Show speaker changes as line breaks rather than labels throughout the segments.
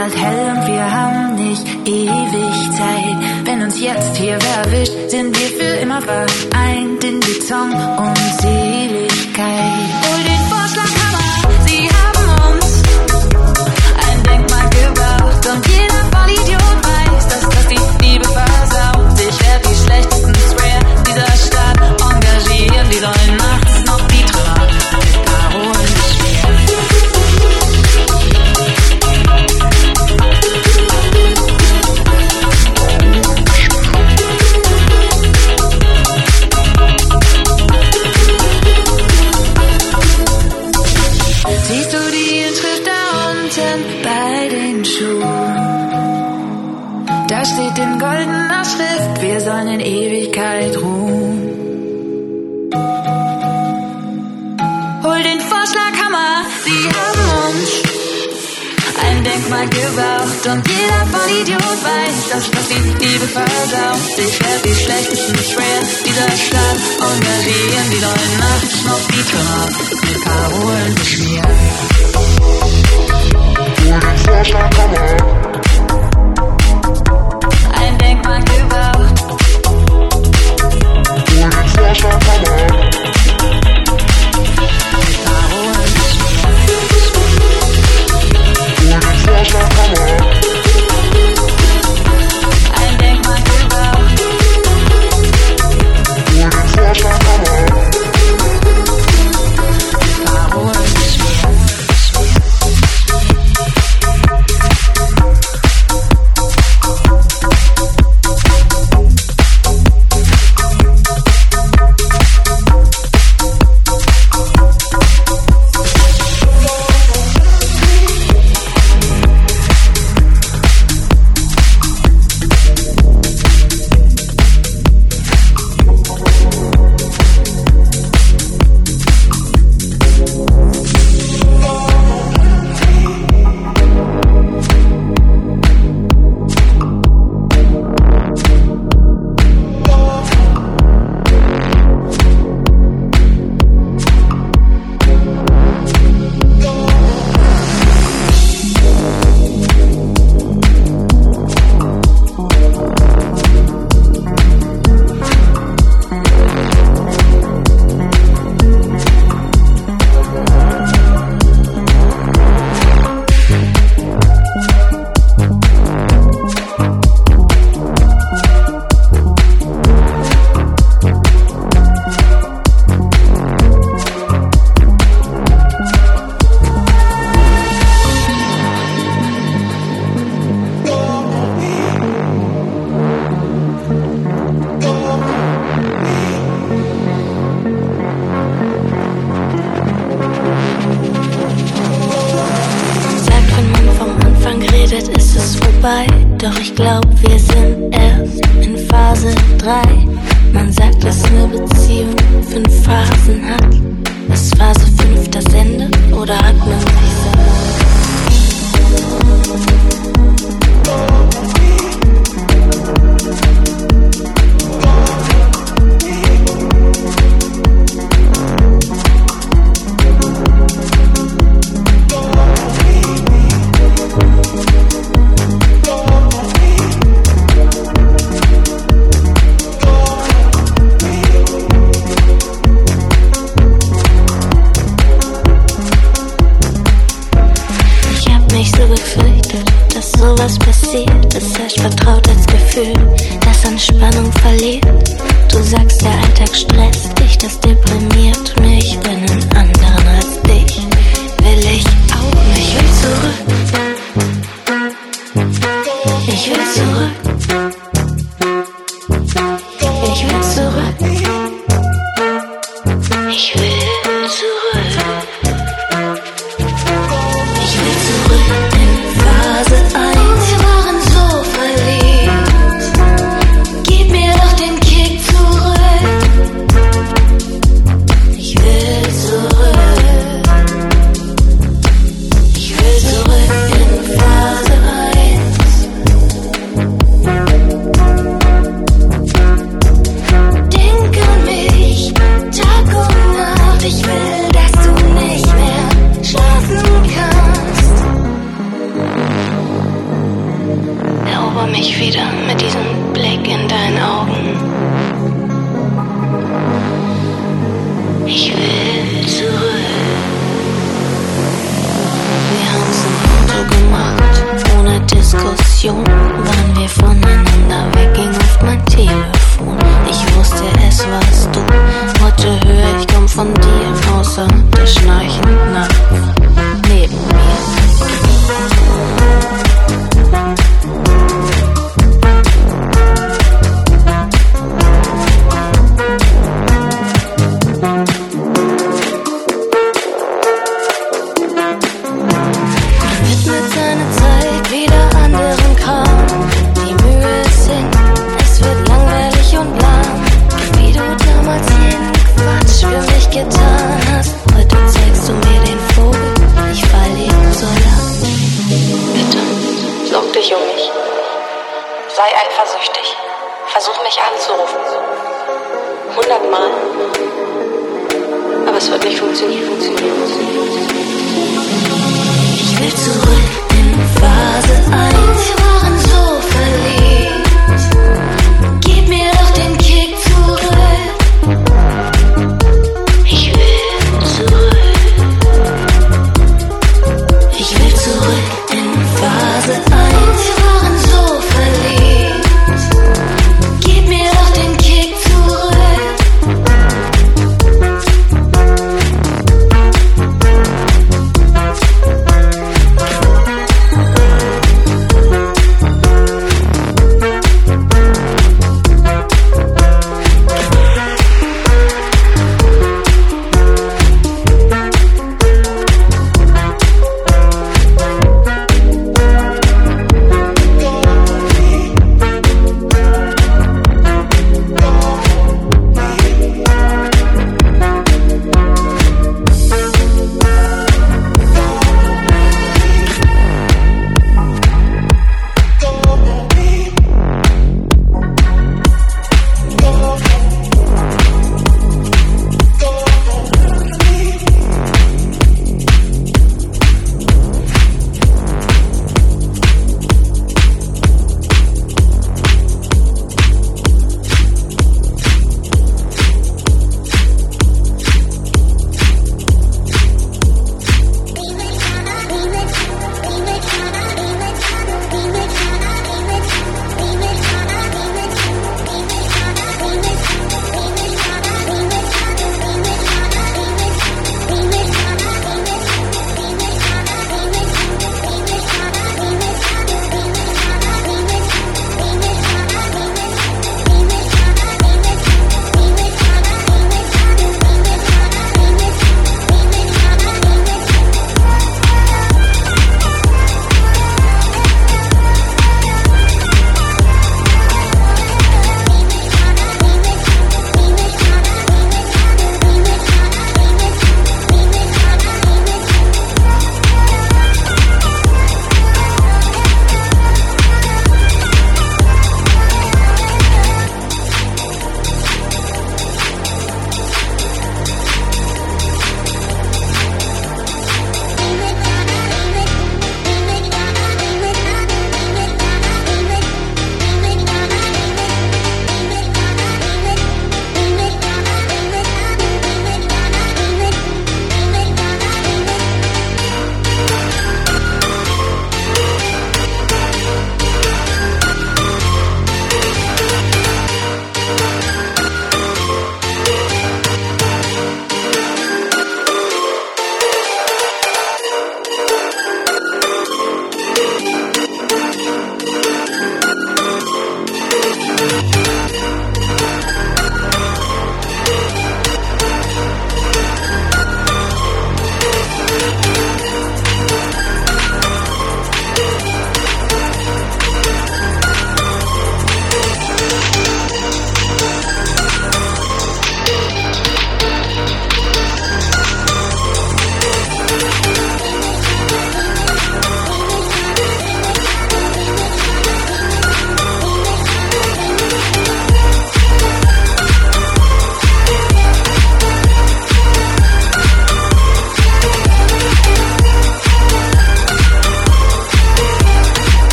bald hell und wir haben nicht ewig Zeit. Wenn uns jetzt hier wer erwischt, sind wir für immer vereint in Beton und Seligkeit.
me cago en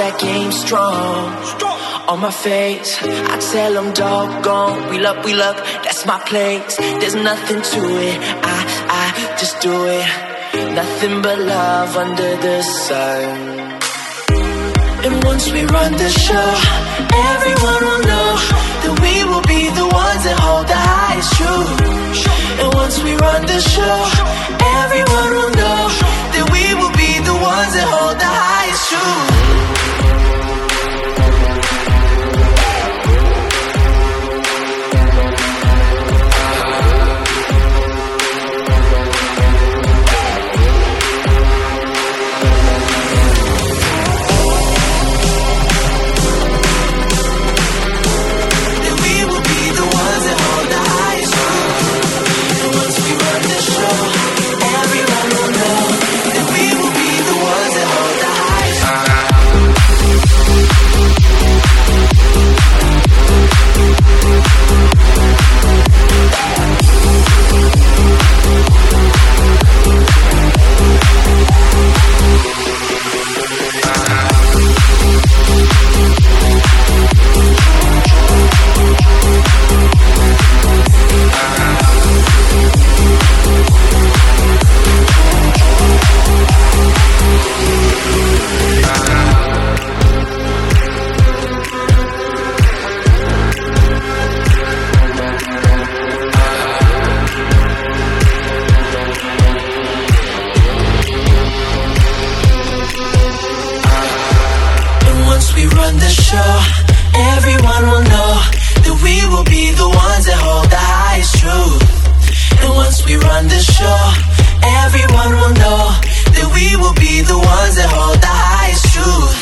that game strong. On my face, I tell them doggone. We luck, we luck, that's my place. There's nothing to it. I, I just do it. Nothing but love under the sun. And once we run the show, everyone will know that we will be the ones that hold the highest truth. And once we run the show, everyone will know that we will be the ones that hold the highest truth. We run the show, everyone will know that we will be the ones that hold the highest truth. And once we run the show, everyone will know that we will be the ones that hold the highest truth.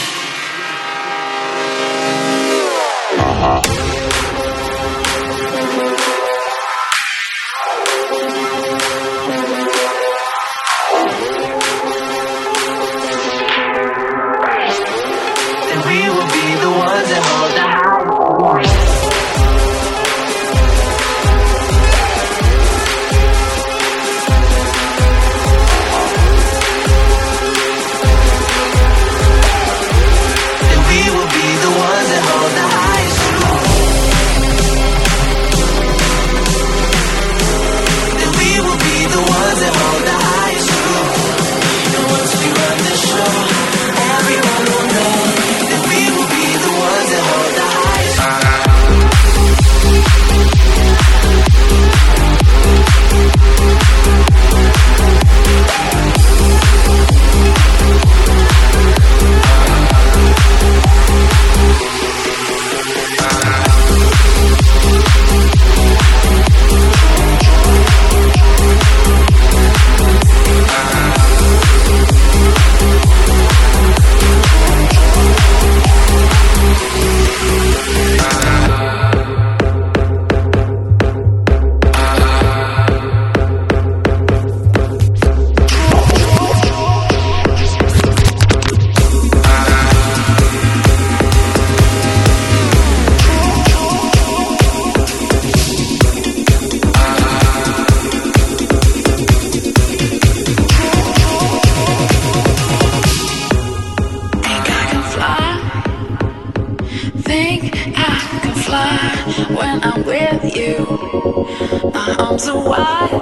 Wide,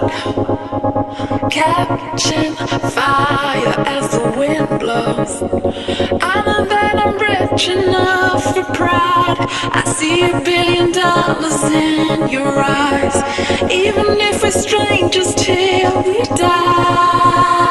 catching fire as the wind blows. I know that I'm rich enough for pride. I see a billion dollars in your eyes, even if we're strangers till we die.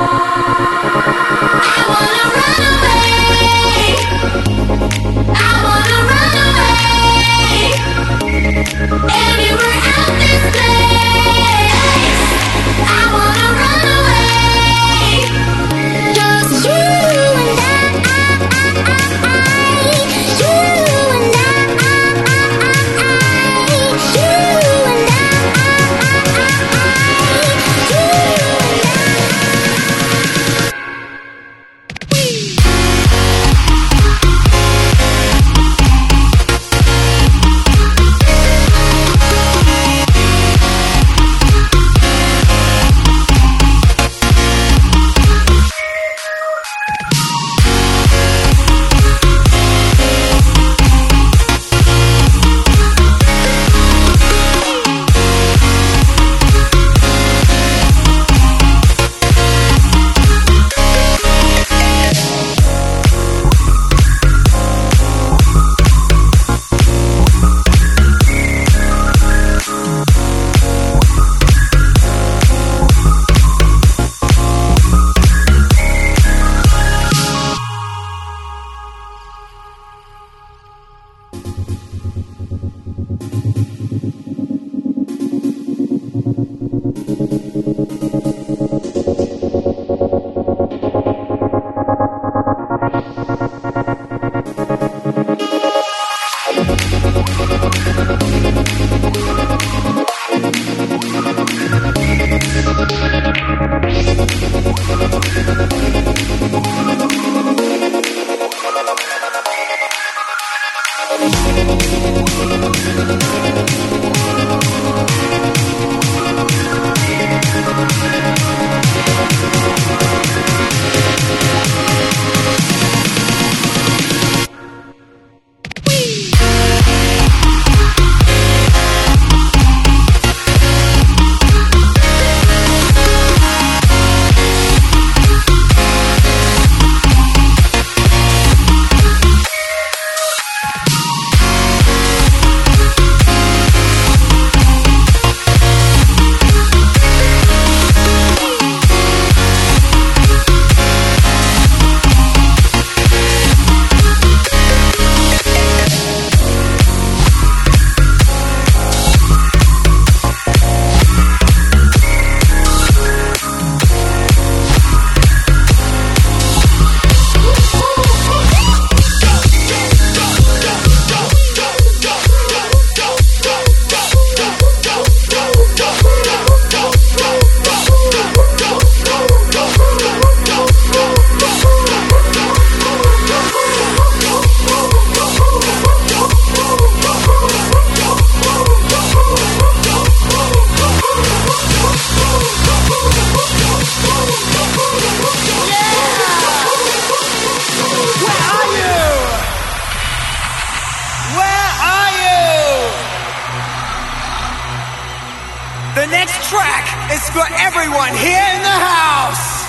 track is for everyone here in the house.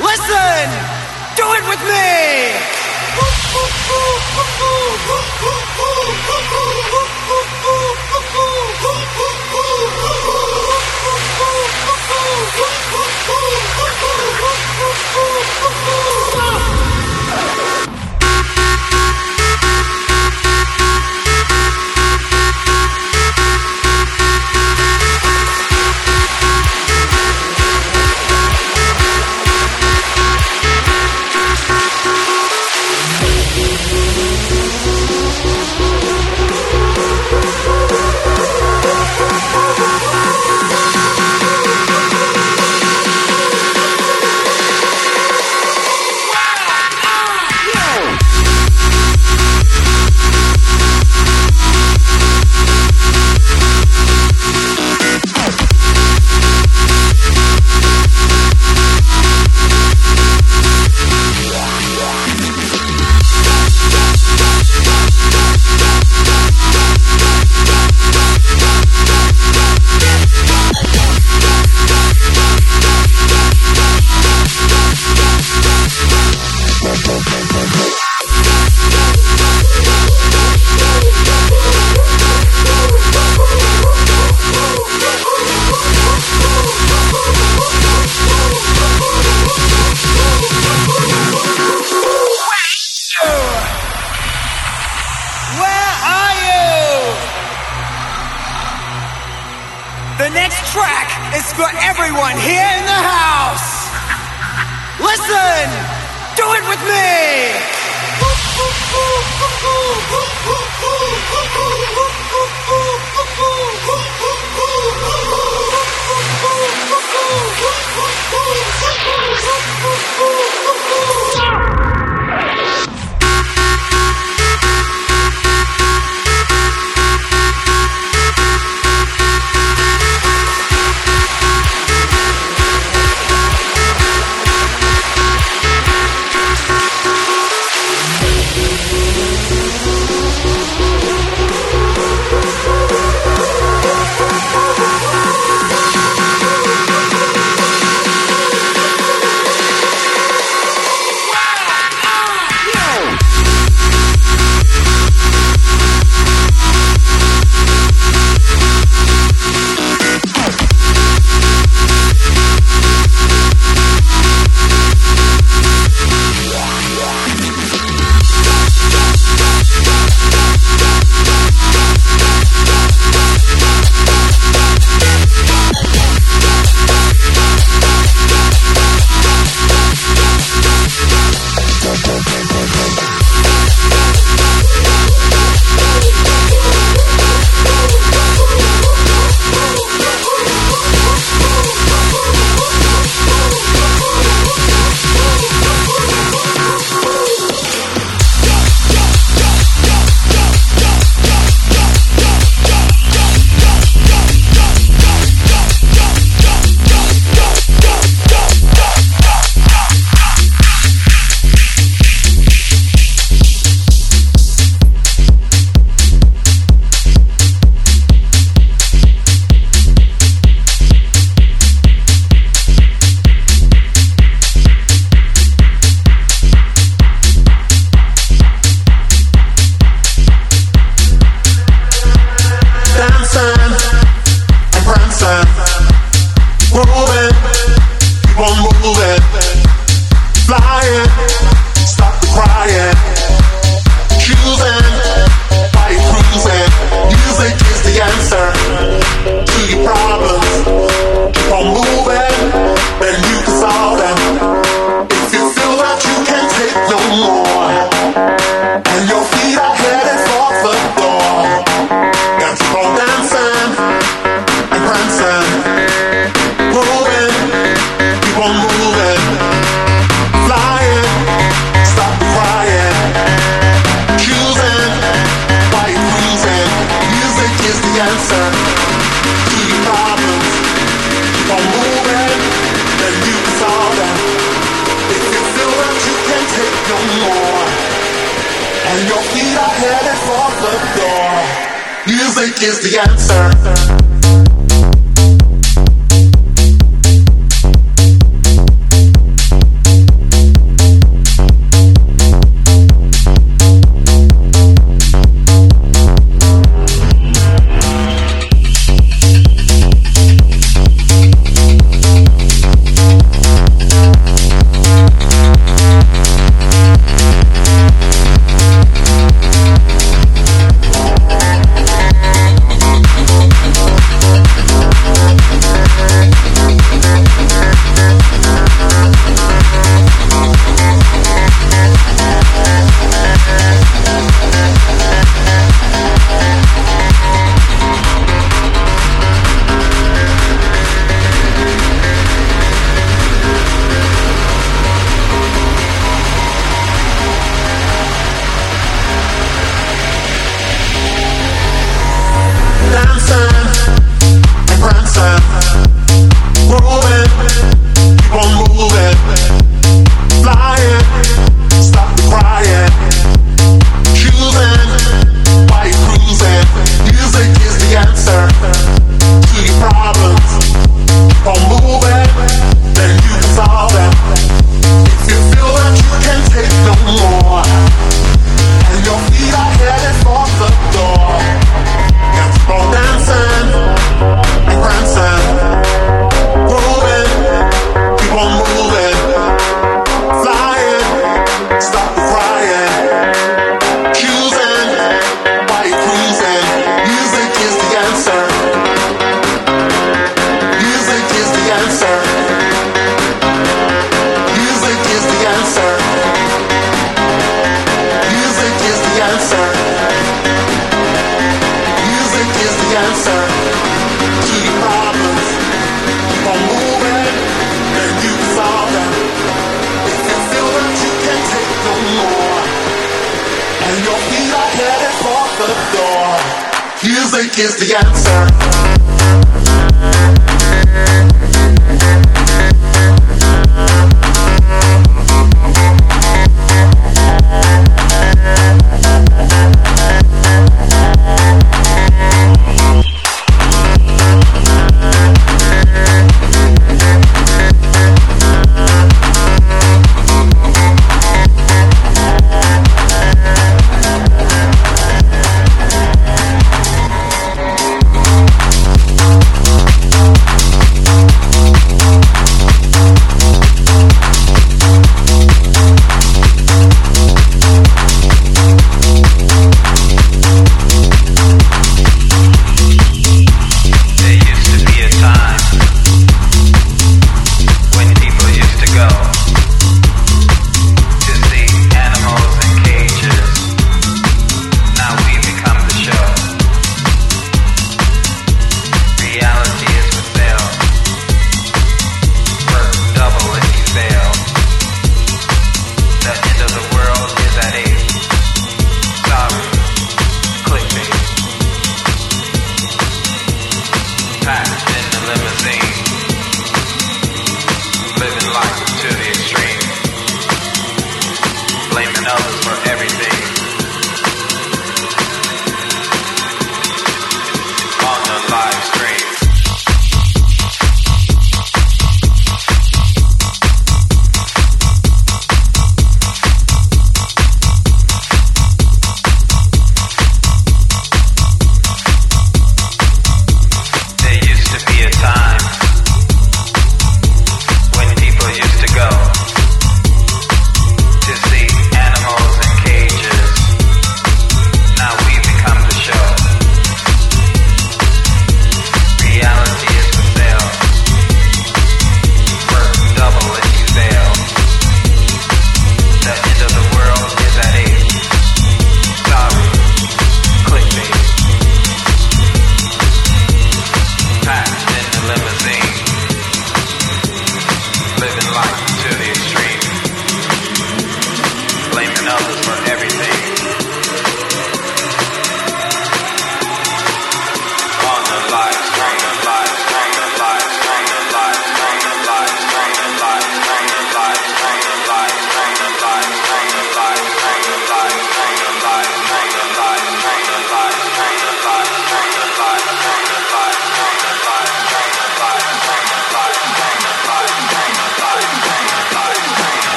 Listen, do it with me. Do it with me!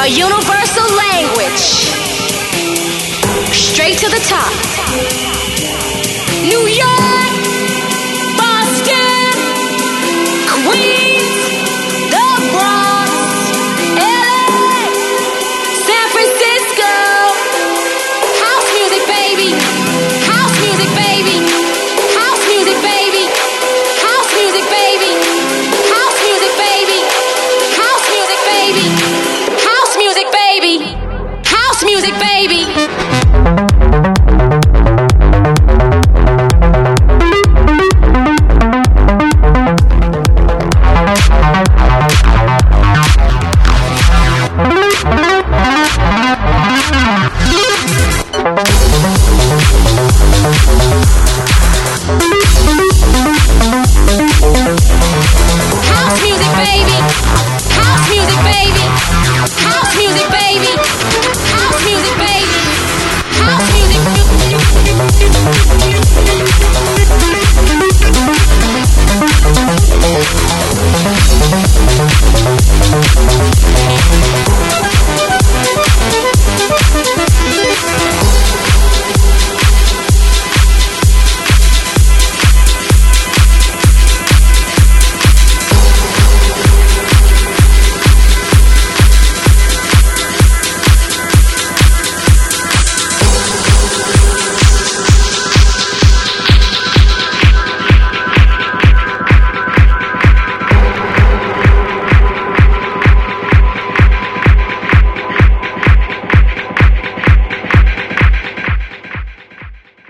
A
universal language. Straight to the top. New York!